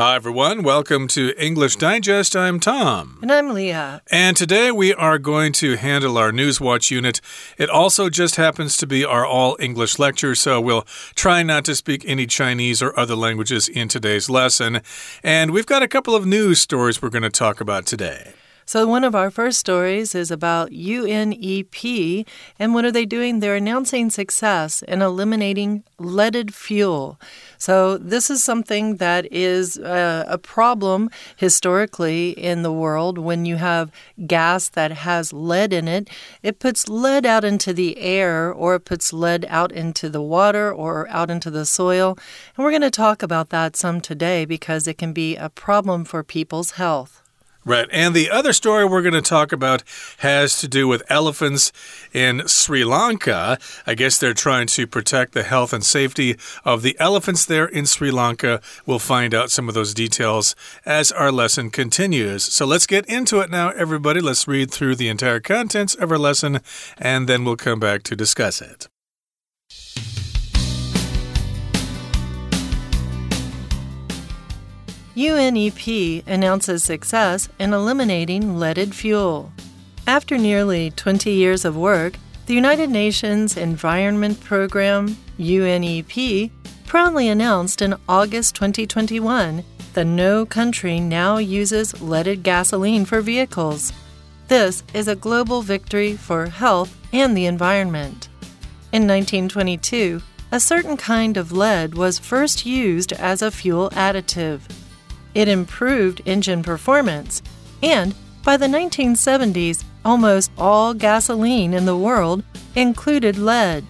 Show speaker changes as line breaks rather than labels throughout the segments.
Hi, everyone. Welcome to English Digest. I'm Tom.
And I'm Leah.
And today we are going to handle our Newswatch unit. It also just happens to be our all English lecture, so we'll try not to speak any Chinese or other languages in today's lesson. And we've got a couple of news stories we're going to talk about today.
So, one of our first stories is about UNEP. And what are they doing? They're announcing success in eliminating leaded fuel. So, this is something that is uh, a problem historically in the world when you have gas that has lead in it. It puts lead out into the air, or it puts lead out into the water, or out into the soil. And we're going to talk about that some today because it can be a problem for people's health.
Right. And the other story we're going to talk about has to do with elephants in Sri Lanka. I guess they're trying to protect the health and safety of the elephants there in Sri Lanka. We'll find out some of those details as our lesson continues. So let's get into it now, everybody. Let's read through the entire contents of our lesson and then we'll come back to discuss it.
UNEP announces success in eliminating leaded fuel. After nearly 20 years of work, the United Nations Environment Program, UNEP, proudly announced in August 2021 that no country now uses leaded gasoline for vehicles. This is a global victory for health and the environment. In 1922, a certain kind of lead was first used as a fuel additive. It improved engine performance, and by the 1970s, almost all gasoline in the world included lead.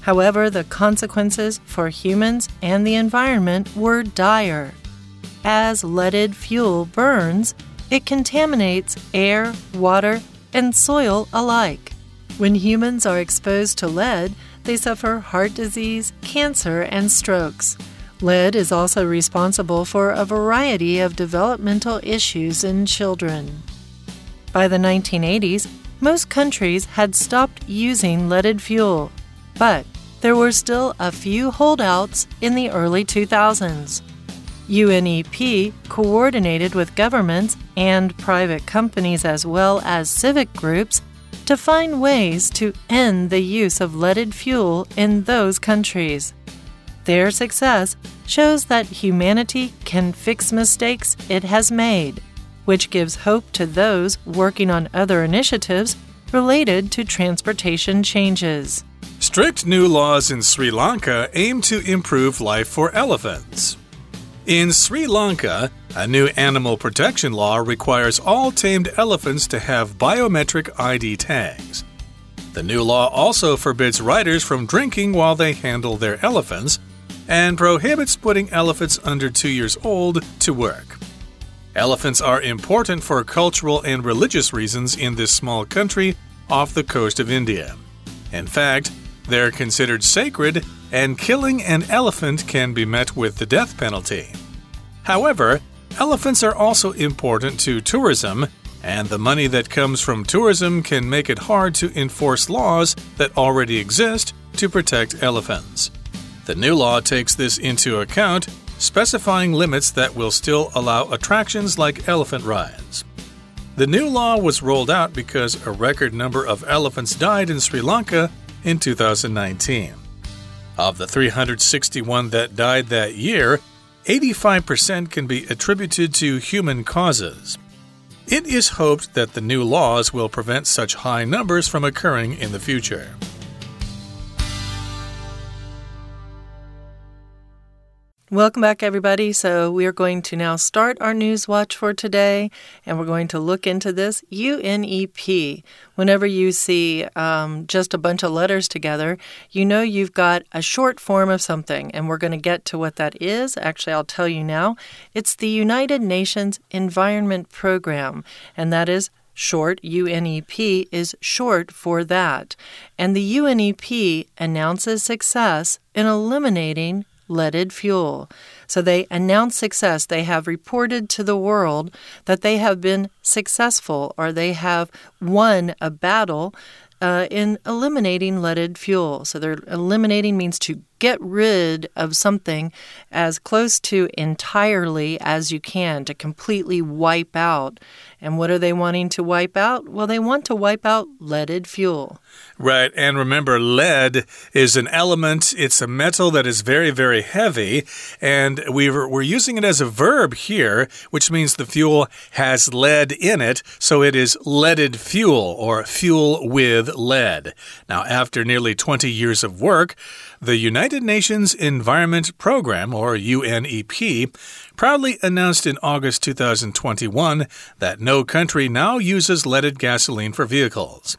However, the consequences for humans and the environment were dire. As leaded fuel burns, it contaminates air, water, and soil alike. When humans are exposed to lead, they suffer heart disease, cancer, and strokes. Lead is also responsible for a variety of developmental issues in children. By the 1980s, most countries had stopped using leaded fuel, but there were still a few holdouts in the early 2000s. UNEP coordinated with governments and private companies as well as civic groups to find ways to end the use of leaded fuel in those countries. Their success shows that humanity can fix mistakes it has made, which gives hope to those working on other initiatives related to transportation changes.
Strict new laws in Sri Lanka aim to improve life for elephants. In Sri Lanka, a new animal protection law requires all tamed elephants to have biometric ID tags. The new law also forbids riders from drinking while they handle their elephants and prohibits putting elephants under two years old to work. Elephants are important for cultural and religious reasons in this small country off the coast of India. In fact, they're considered sacred, and killing an elephant can be met with the death penalty. However, elephants are also important to tourism, and the money that comes from tourism can make it hard to enforce laws that already exist to protect elephants. The new law takes this into account, specifying limits that will still allow attractions like elephant rides. The new law was rolled out because a record number of elephants died in Sri Lanka in 2019. Of the 361 that died that year, 85% can be attributed to human causes. It is hoped that the new laws will prevent such high numbers from occurring in the future.
Welcome back, everybody. So, we are going to now start our news watch for today, and we're going to look into this UNEP. Whenever you see um, just a bunch of letters together, you know you've got a short form of something, and we're going to get to what that is. Actually, I'll tell you now. It's the United Nations Environment Program, and that is short, UNEP, is short for that. And the UNEP announces success in eliminating leaded fuel. So they announce success. They have reported to the world that they have been successful or they have won a battle uh, in eliminating leaded fuel. So they're eliminating means to get rid of something as close to entirely as you can to completely wipe out. And what are they wanting to wipe out? Well, they want to wipe out leaded fuel.
Right. And remember, lead is an element, it's a metal that is very, very heavy. And we we're using it as a verb here, which means the fuel has lead in it. So it is leaded fuel or fuel with lead. Now, after nearly 20 years of work, the United Nations Environment Program, or UNEP, proudly announced in August 2021 that no country now uses leaded gasoline for vehicles.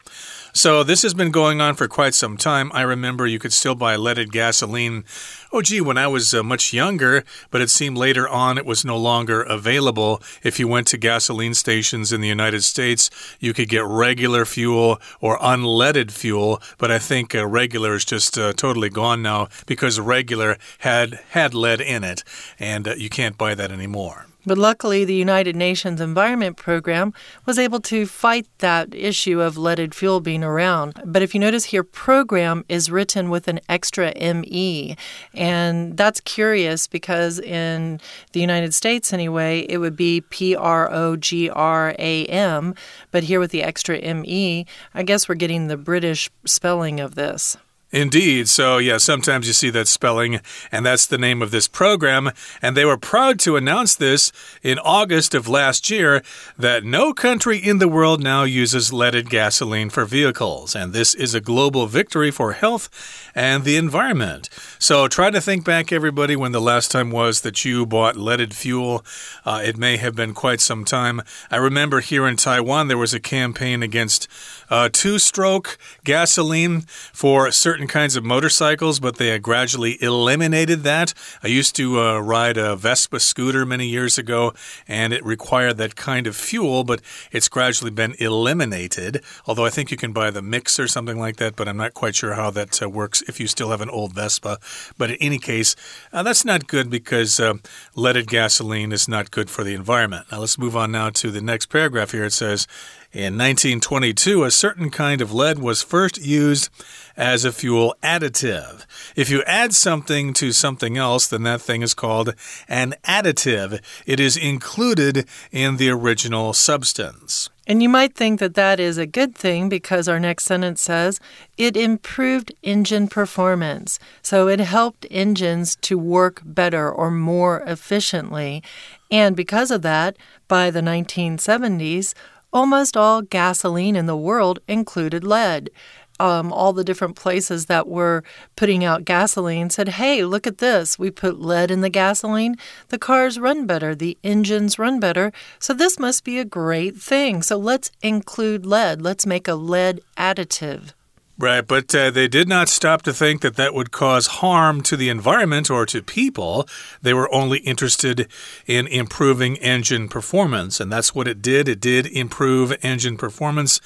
So this has been going on for quite some time. I remember you could still buy leaded gasoline. Oh, gee, when I was uh, much younger, but it seemed later on it was no longer available. If you went to gasoline stations in the United States, you could get regular fuel or unleaded fuel, but I think uh, regular is just uh, totally gone now because regular had had lead in it, and uh, you can't buy that anymore.
But luckily, the United Nations Environment Program was able to fight that issue of leaded fuel being around. But if you notice here, program is written with an extra ME. And that's curious because in the United States, anyway, it would be P R O G R A M. But here with the extra ME, I guess we're getting the British spelling of this.
Indeed. So, yeah, sometimes you see that spelling, and that's the name of this program. And they were proud to announce this in August of last year that no country in the world now uses leaded gasoline for vehicles. And this is a global victory for health and the environment. So, try to think back, everybody, when the last time was that you bought leaded fuel. Uh, it may have been quite some time. I remember here in Taiwan, there was a campaign against uh, two stroke gasoline for certain kinds of motorcycles, but they gradually eliminated that. I used to uh, ride a Vespa scooter many years ago, and it required that kind of fuel, but it's gradually been eliminated. Although I think you can buy the mix or something like that, but I'm not quite sure how that uh, works if you still have an old Vespa. But in any case, uh, that's not good because uh, leaded gasoline is not good for the environment. Now let's move on now to the next paragraph here. It says, in 1922, a certain kind of lead was first used as a fuel additive. If you add something to something else, then that thing is called an additive. It is included in the original substance.
And you might think that that is a good thing because our next sentence says it improved engine performance. So it helped engines to work better or more efficiently. And because of that, by the 1970s, Almost all gasoline in the world included lead. Um, all the different places that were putting out gasoline said, Hey, look at this. We put lead in the gasoline. The cars run better. The engines run better. So this must be a great thing. So let's include lead. Let's make a lead additive.
Right, but uh, they did not stop to think that that would cause harm to the environment or to people. They were only interested in improving engine performance, and that's what it did. It did improve engine performance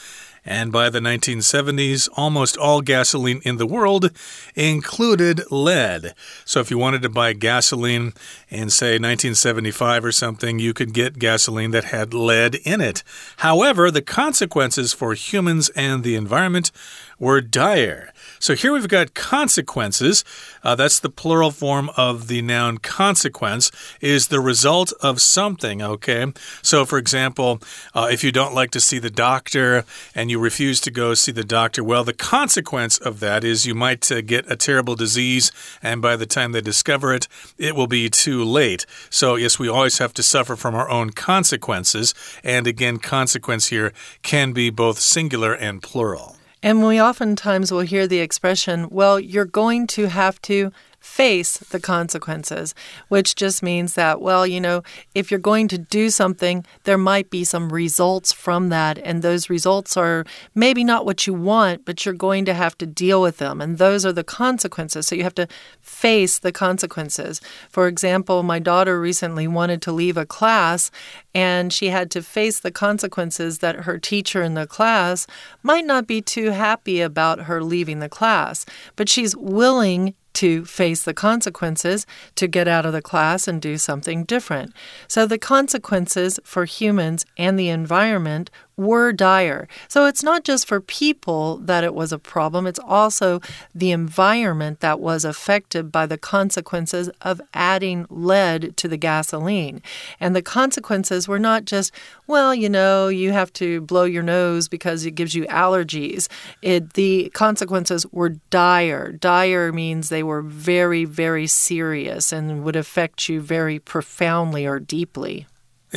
and by the 1970s, almost all gasoline in the world included lead. So if you wanted to buy gasoline in, say, 1975 or something, you could get gasoline that had lead in it. However, the consequences for humans and the environment were dire. So here we've got consequences. Uh, that's the plural form of the noun consequence, is the result of something, okay? So, for example, uh, if you don't like to see the doctor and you refuse to go see the doctor, well, the consequence of that is you might uh, get a terrible disease, and by the time they discover it, it will be too late. So, yes, we always have to suffer from our own consequences. And again, consequence here can be both singular and plural.
And we oftentimes will hear the expression, well, you're going to have to face the consequences, which just means that, well, you know, if you're going to do something, there might be some results from that. And those results are maybe not what you want, but you're going to have to deal with them. And those are the consequences. So you have to face the consequences. For example, my daughter recently wanted to leave a class and she had to face the consequences that her teacher in the class might not be too happy about her leaving the class, but she's willing to face the consequences, to get out of the class and do something different. So, the consequences for humans and the environment were dire. So it's not just for people that it was a problem, it's also the environment that was affected by the consequences of adding lead to the gasoline. And the consequences were not just, well, you know, you have to blow your nose because it gives you allergies. It, the consequences were dire. Dire means they were very, very serious and would affect you very profoundly or deeply.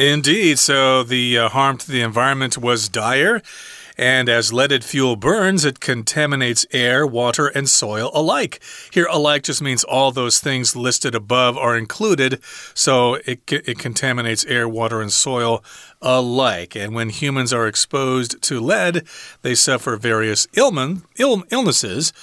Indeed. So the uh, harm to the environment was dire. And as leaded fuel burns, it contaminates air, water, and soil alike. Here, alike just means all those things listed above are included. So it, it contaminates air, water, and soil alike. And when humans are exposed to lead, they suffer various Ill illnesses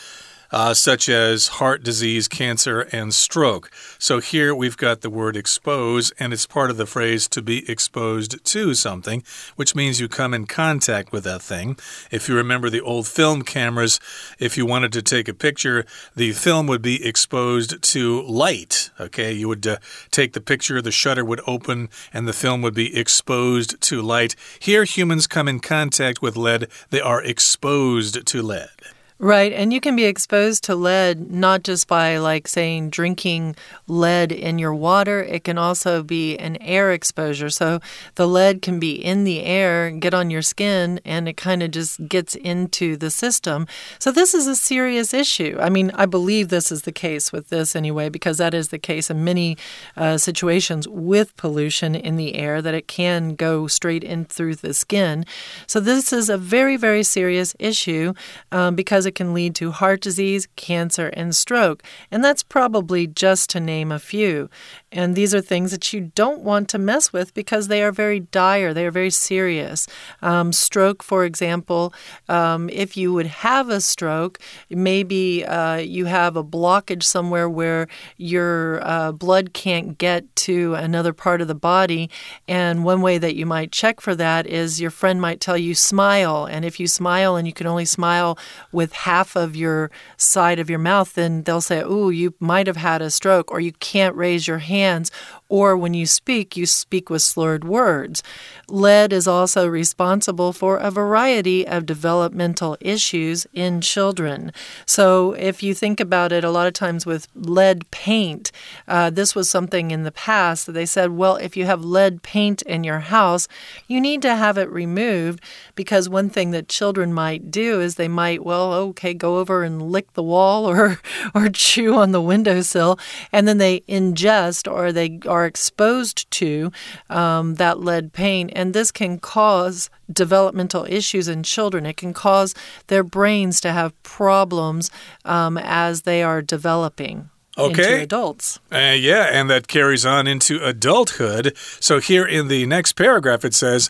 uh, such as heart disease, cancer, and stroke. So here we've got the word expose, and it's part of the phrase to be exposed to something, which means you come in contact with that thing. If you remember the old film cameras, if you wanted to take a picture, the film would be exposed to light. Okay, you would uh, take the picture, the shutter would open, and the film would be exposed to light. Here, humans come in contact with lead, they are exposed to lead.
Right. And you can be exposed to lead not just by, like, saying drinking lead in your water, it can also be an air exposure. So the lead can be in the air, get on your skin, and it kind of just gets into the system. So this is a serious issue. I mean, I believe this is the case with this anyway, because that is the case in many uh, situations with pollution in the air, that it can go straight in through the skin. So this is a very, very serious issue um, because it can lead to heart disease, cancer, and stroke. And that's probably just to name a few. And these are things that you don't want to mess with because they are very dire, they are very serious. Um, stroke, for example, um, if you would have a stroke, maybe uh, you have a blockage somewhere where your uh, blood can't get to another part of the body. And one way that you might check for that is your friend might tell you, smile. And if you smile and you can only smile with half of your side of your mouth, then they'll say, oh, you might have had a stroke, or you can't raise your hand hands, or when you speak, you speak with slurred words. Lead is also responsible for a variety of developmental issues in children. So, if you think about it, a lot of times with lead paint, uh, this was something in the past that they said, well, if you have lead paint in your house, you need to have it removed because one thing that children might do is they might, well, okay, go over and lick the wall or, or chew on the windowsill, and then they ingest or they are exposed to um, that lead paint and this can cause developmental issues in children. It can cause their brains to have problems um, as they are developing.
Okay.
Into adults.
Uh, yeah, and that carries on into adulthood. So here in the next paragraph, it says,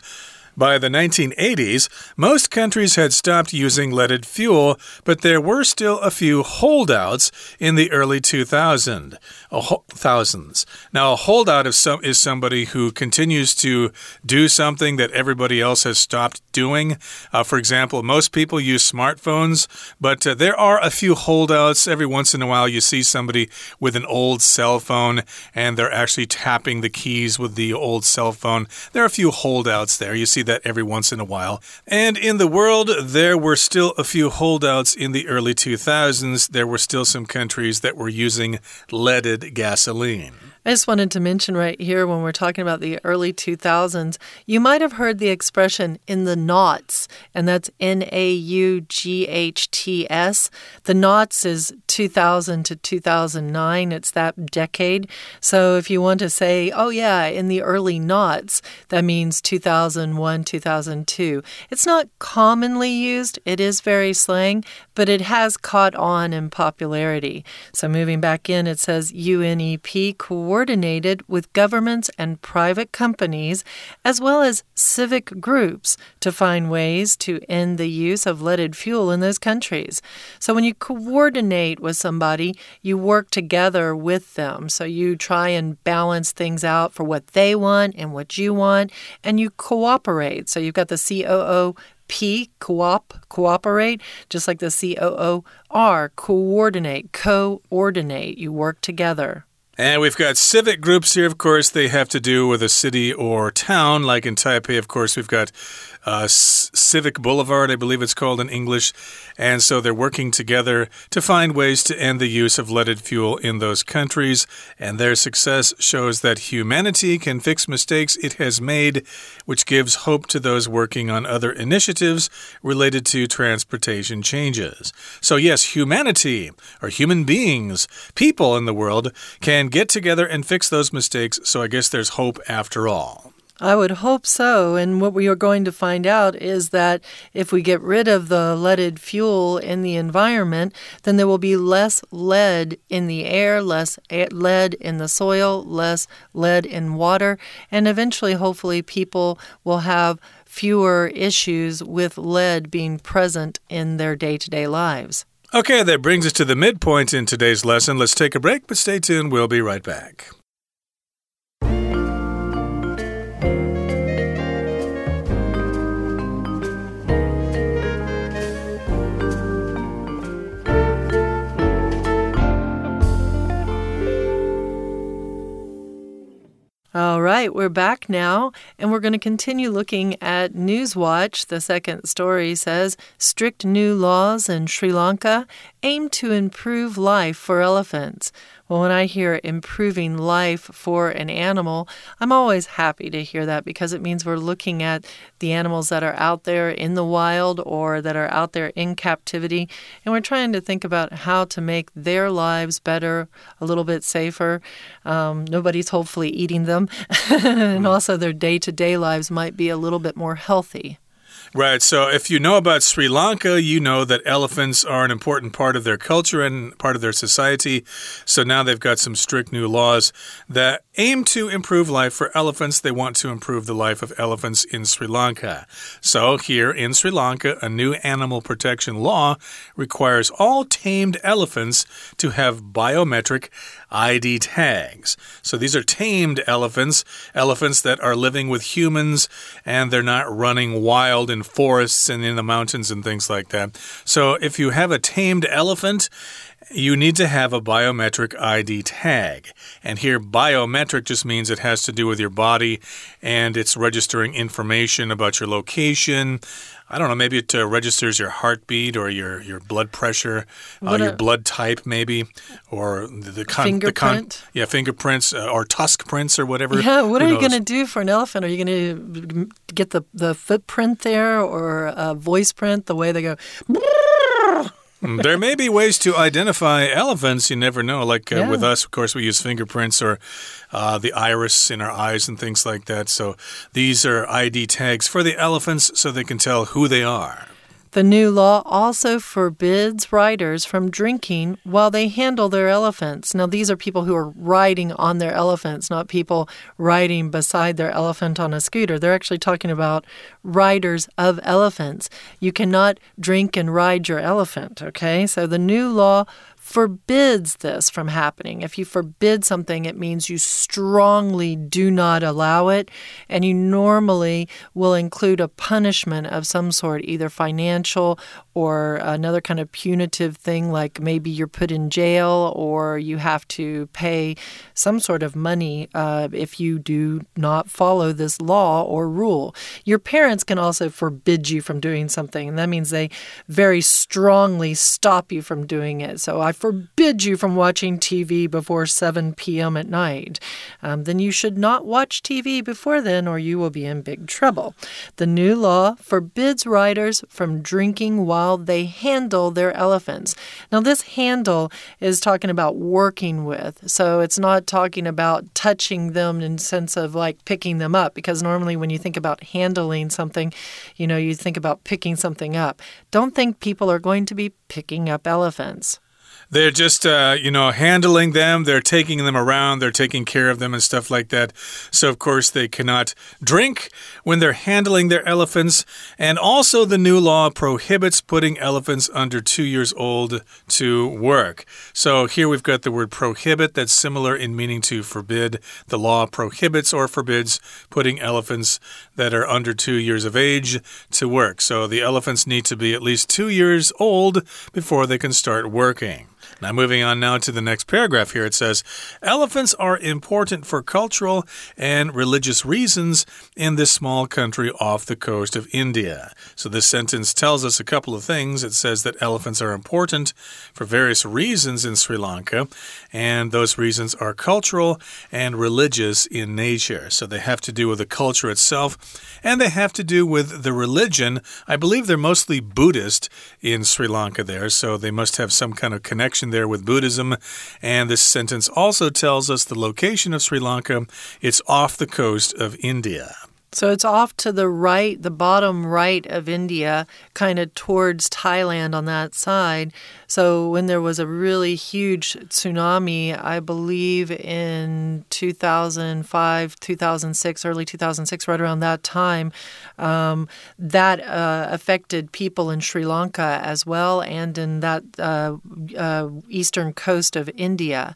by the 1980s, most countries had stopped using leaded fuel, but there were still a few holdouts in the early 2000s. Now, a holdout is, some, is somebody who continues to do something that everybody else has stopped doing. Uh, for example, most people use smartphones, but uh, there are a few holdouts. Every once in a while, you see somebody with an old cell phone and they're actually tapping the keys with the old cell phone. There are a few holdouts there. You see that every once in a while. And in the world, there were still a few holdouts in the early 2000s. There were still some countries that were using leaded gasoline.
I just wanted to mention right here when we're talking about the early 2000s, you might have heard the expression in the naughts, and that's N A U G H T S. The naughts is 2000 to 2009, it's that decade. So if you want to say, oh, yeah, in the early naughts, that means 2001, 2002. It's not commonly used, it is very slang, but it has caught on in popularity. So moving back in, it says UNEP coordinated with governments and private companies, as well as civic groups, to find ways to end the use of leaded fuel in those countries. So when you coordinate with somebody, you work together with them. So you try and balance things out for what they want and what you want, and you cooperate. So you've got the COO P, coop, cooperate, just like the C O O R, coordinate, coordinate. You work together.
And we've got civic groups here, of course. They have to do with a city or town. Like in Taipei, of course, we've got uh, Civic Boulevard, I believe it's called in English. And so they're working together to find ways to end the use of leaded fuel in those countries. And their success shows that humanity can fix mistakes it has made, which gives hope to those working on other initiatives related to transportation changes. So, yes, humanity, or human beings, people in the world, can get together and fix those mistakes. So, I guess there's hope after all.
I would hope so. And what we are going to find out is that if we get rid of the leaded fuel in the environment, then there will be less lead in the air, less lead in the soil, less lead in water, and eventually, hopefully, people will have fewer issues with lead being present in their day to day lives.
Okay, that brings us to the midpoint in today's lesson. Let's take a break, but stay tuned. We'll be right back.
Right, we're back now, and we're going to continue looking at Newswatch. The second story says strict new laws in Sri Lanka aim to improve life for elephants. Well, when I hear improving life for an animal, I'm always happy to hear that because it means we're looking at the animals that are out there in the wild or that are out there in captivity, and we're trying to think about how to make their lives better, a little bit safer. Um, nobody's hopefully eating them, and mm. also their day to day lives might be a little bit more healthy.
Right. So if you know about Sri Lanka, you know that elephants are an important part of their culture and part of their society. So now they've got some strict new laws that aim to improve life for elephants. They want to improve the life of elephants in Sri Lanka. So here in Sri Lanka, a new animal protection law requires all tamed elephants to have biometric ID tags. So these are tamed elephants, elephants that are living with humans and they're not running wild in forests and in the mountains and things like that. So if you have a tamed elephant, you need to have a biometric ID tag. And here, biometric just means it has to do with your body and it's registering information about your location, I don't know, maybe it uh, registers your heartbeat or your, your blood pressure, uh, your blood type, maybe, or the, the
con, fingerprint. The con,
yeah, fingerprints uh, or tusk prints or whatever.
Yeah, what Who are you going to do for an elephant? Are you going to get the, the footprint there or a voice print, the way they go?
Mm, there may be ways to identify elephants. You never know. Like uh, yeah. with us, of course, we use fingerprints or uh, the iris in our eyes and things like that. So these are ID tags for the elephants so they can tell who they are.
The new law also forbids riders from drinking while they handle their elephants. Now, these are people who are riding on their elephants, not people riding beside their elephant on a scooter. They're actually talking about riders of elephants. You cannot drink and ride your elephant, okay? So the new law forbids this from happening. If you forbid something, it means you strongly do not allow it, and you normally will include a punishment of some sort, either financial or another kind of punitive thing, like maybe you're put in jail or you have to pay some sort of money uh, if you do not follow this law or rule. Your parents can also forbid you from doing something, and that means they very strongly stop you from doing it. So I forbid you from watching TV before 7 p.m. at night, um, then you should not watch TV before then or you will be in big trouble. The new law forbids riders from drinking while they handle their elephants. Now, this handle is talking about working with, so it's not talking about touching them in sense of like picking them up, because normally when you think about handling something, you know, you think about picking something up. Don't think people are going to be picking up elephants.
They're just, uh, you know, handling them. They're taking them around. They're taking care of them and stuff like that. So, of course, they cannot drink when they're handling their elephants. And also, the new law prohibits putting elephants under two years old to work. So, here we've got the word prohibit that's similar in meaning to forbid. The law prohibits or forbids putting elephants that are under two years of age to work. So, the elephants need to be at least two years old before they can start working. Now, moving on now to the next paragraph here, it says Elephants are important for cultural and religious reasons in this small country off the coast of India. So, this sentence tells us a couple of things. It says that elephants are important for various reasons in Sri Lanka, and those reasons are cultural and religious in nature. So, they have to do with the culture itself, and they have to do with the religion. I believe they're mostly Buddhist in Sri Lanka there, so they must have some kind of connection there with Buddhism. And this sentence also tells us the location of Sri Lanka. It's off the coast of India.
So it's off to the right, the bottom right of India, kind of towards Thailand on that side. So when there was a really huge tsunami, I believe in 2005, 2006, early 2006, right around that time, um, that uh, affected people in Sri Lanka as well and in that uh, uh, eastern coast of India.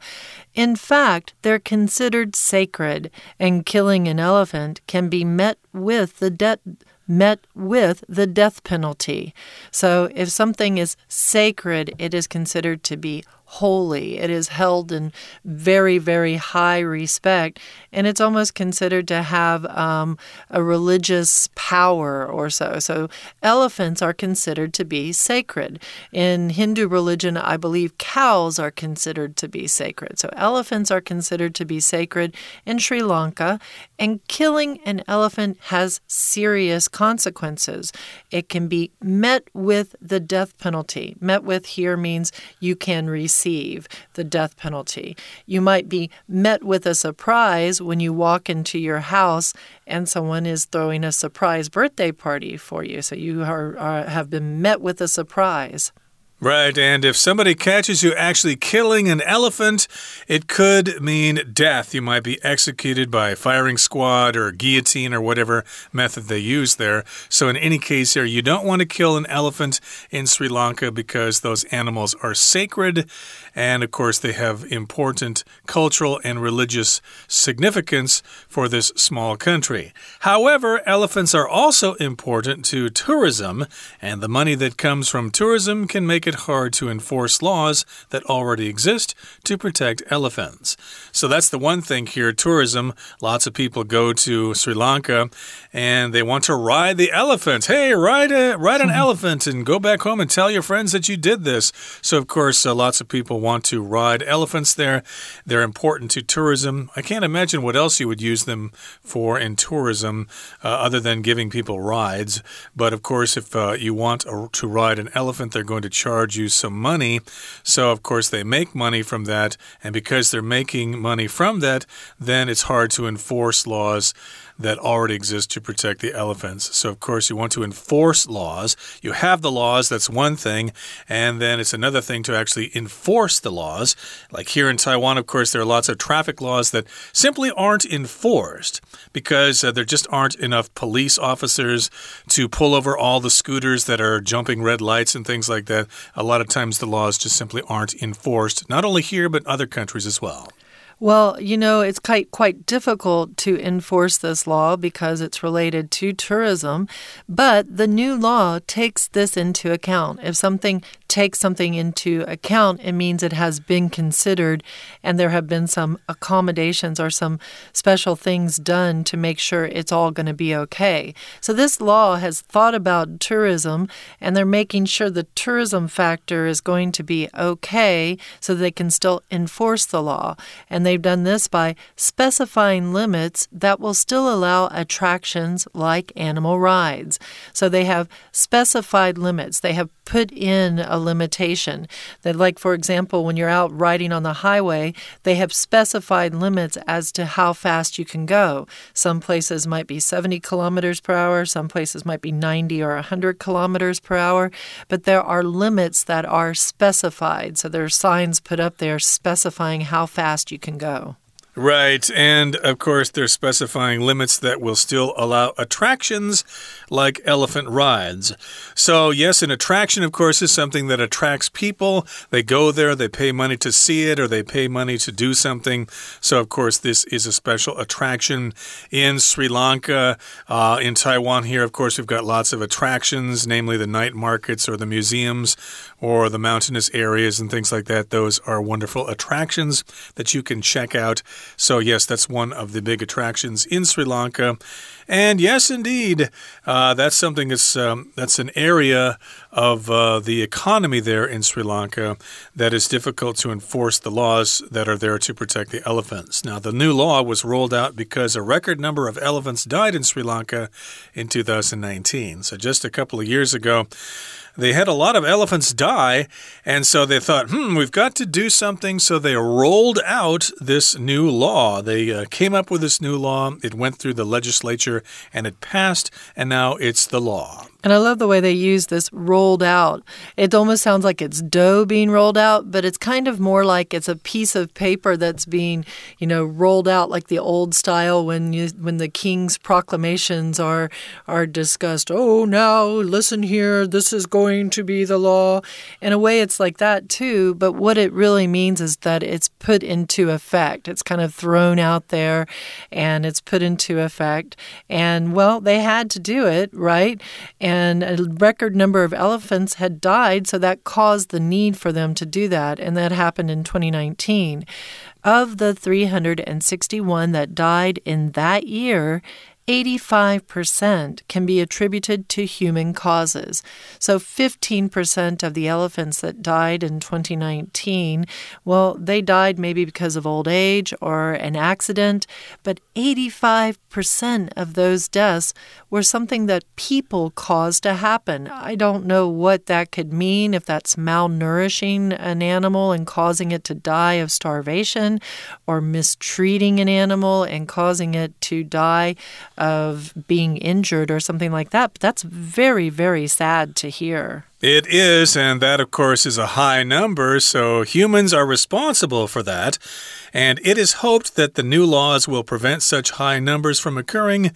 In fact, they're considered sacred, and killing an elephant can be met with the death met with the death penalty. So if something is sacred, it is considered to be holy. It is held in very, very high respect, and it's almost considered to have um, a religious power or so. So, elephants are considered to be sacred. In Hindu religion, I believe cows are considered to be sacred. So, elephants are considered to be sacred in Sri Lanka, and killing an elephant has serious consequences. It can be met with the death penalty. Met with here means you can receive receive the death penalty. You might be met with a surprise when you walk into your house and someone is throwing a surprise birthday party for you. So you are, are have been met with a surprise.
Right, and if somebody catches you actually killing an elephant, it could mean death. You might be executed by firing squad or guillotine or whatever method they use there. So, in any case, here, you don't want to kill an elephant in Sri Lanka because those animals are sacred. And of course, they have important cultural and religious significance for this small country. However, elephants are also important to tourism, and the money that comes from tourism can make it hard to enforce laws that already exist to protect elephants. So that's the one thing here tourism. Lots of people go to Sri Lanka and they want to ride the elephant. Hey, ride, a, ride an elephant and go back home and tell your friends that you did this. So, of course, uh, lots of people want to ride elephants there. They're important to tourism. I can't imagine what else you would use them for in tourism uh, other than giving people rides. But, of course, if uh, you want a, to ride an elephant, they're going to charge charge you some money. So, of course, they make money from that. And because they're making money from that, then it's hard to enforce laws that already exist to protect the elephants. So, of course, you want to enforce laws. You have the laws, that's one thing. And then it's another thing to actually enforce the laws. Like here in Taiwan, of course, there are lots of traffic laws that simply aren't enforced because uh, there just aren't enough police officers to pull over all the scooters that are jumping red lights and things like that. A lot of times the laws just simply aren't enforced, not only here, but other countries as well.
Well, you know, it's quite quite difficult to enforce this law because it's related to tourism, but the new law takes this into account. If something takes something into account, it means it has been considered and there have been some accommodations or some special things done to make sure it's all going to be okay. So, this law has thought about tourism and they're making sure the tourism factor is going to be okay so they can still enforce the law. And they've done this by specifying limits that will still allow attractions like animal rides. So, they have specified limits, they have put in a limitation. That, like, for example, when you're out riding on the highway, they have specified limits as to how fast you can go. Some places might be 70 kilometers per hour, some places might be 90 or 100 kilometers per hour, but there are limits that are specified. So there are signs put up there specifying how fast you can go.
Right. And of course, they're specifying limits that will still allow attractions like elephant rides. So, yes, an attraction, of course, is something that attracts people. They go there, they pay money to see it, or they pay money to do something. So, of course, this is a special attraction in Sri Lanka. Uh, in Taiwan, here, of course, we've got lots of attractions, namely the night markets or the museums or the mountainous areas and things like that. Those are wonderful attractions that you can check out. So, yes, that's one of the big attractions in Sri Lanka. And yes, indeed, uh, that's something that's um, that's an area of uh, the economy there in Sri Lanka that is difficult to enforce the laws that are there to protect the elephants. Now, the new law was rolled out because a record number of elephants died in Sri Lanka in 2019. So, just a couple of years ago they had a lot of elephants die, and so they thought, hmm, we've got to do something. So they rolled out this new law. They uh, came up with this new law. It went through the legislature and it passed, and now it's the law.
And I love the way they use this rolled out. It almost sounds like it's dough being rolled out, but it's kind of more like it's a piece of paper that's being, you know, rolled out like the old style when you when the king's proclamations are are discussed. Oh, now listen here, this is going to be the law. In a way it's like that too, but what it really means is that it's put into effect. It's kind of thrown out there and it's put into effect. And well, they had to do it, right? And and a record number of elephants had died, so that caused the need for them to do that, and that happened in 2019. Of the 361 that died in that year, 85% can be attributed to human causes. So 15% of the elephants that died in 2019, well, they died maybe because of old age or an accident, but 85% of those deaths were something that people caused to happen. I don't know what that could mean, if that's malnourishing an animal and causing it to die of starvation, or mistreating an animal and causing it to die of being injured or something like that. But that's very, very sad to hear.
It is, and that, of course, is a high number, so humans are responsible for that. And it is hoped that the new laws will prevent such high numbers from occurring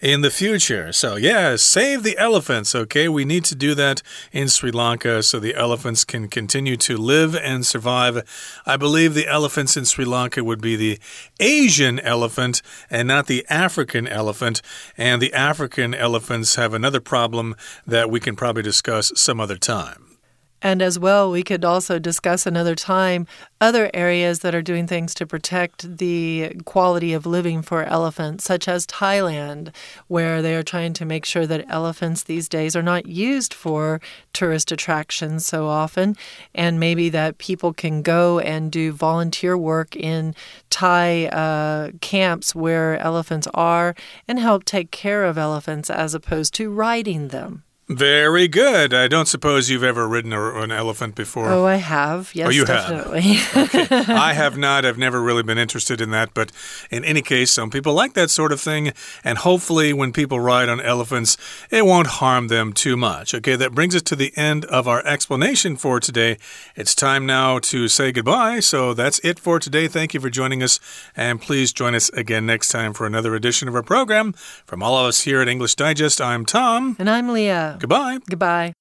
in the future. So, yeah, save the elephants, okay? We need to do that in Sri Lanka so the elephants can continue to live and survive. I believe the elephants in Sri Lanka would be the Asian elephant and not the African elephant. And the African elephants have another problem that we can probably discuss some other time.
And as well, we could also discuss another time other areas that are doing things to protect the quality of living for elephants, such as Thailand, where they are trying to make sure that elephants these days are not used for tourist attractions so often, and maybe that people can go and do volunteer work in Thai uh, camps where elephants are and help take care of elephants as opposed to riding them.
Very good. I don't suppose you've ever ridden a, an elephant before.
Oh, I have. Yes,
oh, you
definitely.
have. okay. I have not. I've never really been interested in that. But in any case, some people like that sort of thing. And hopefully, when people ride on elephants, it won't harm them too much. Okay, that brings us to the end of our explanation for today. It's time now to say goodbye. So that's it for today. Thank you for joining us. And please join us again next time for another edition of our program. From all of us here at English Digest, I'm Tom.
And I'm Leah.
Goodbye.
Goodbye.